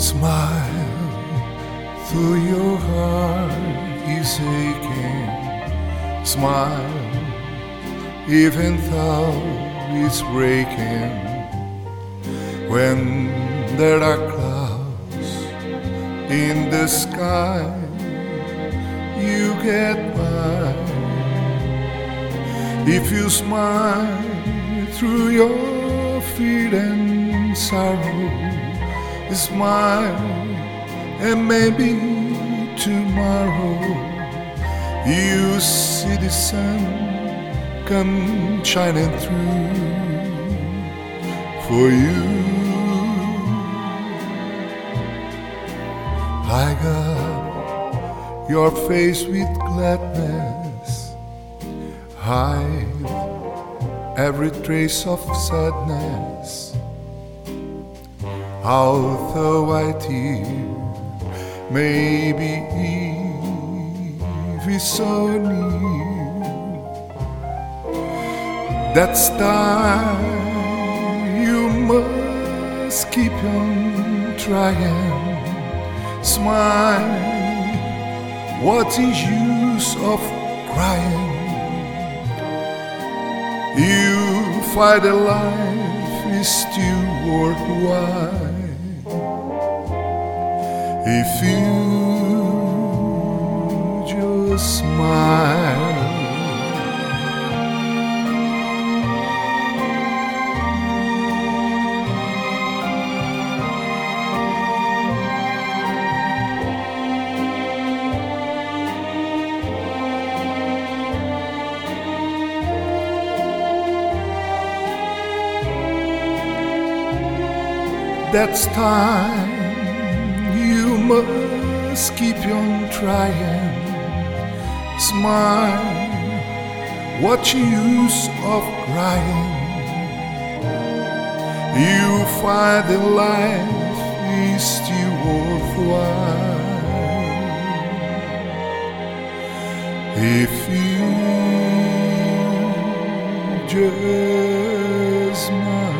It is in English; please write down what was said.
Smile, through your heart is aching. Smile, even though it's breaking. When there are clouds in the sky, you get by. If you smile through your fear and sorrow smile, and maybe tomorrow you see the sun come shining through for you. I got your face with gladness, hide every trace of sadness. Although I tear, maybe Eve is so near. That's time you must keep on trying. Smile. What is use of crying? You fight a life is still worthwhile if you just smile. That's time you must keep on trying. Smile, what use of crying? You find that life is still worthwhile if you just smile.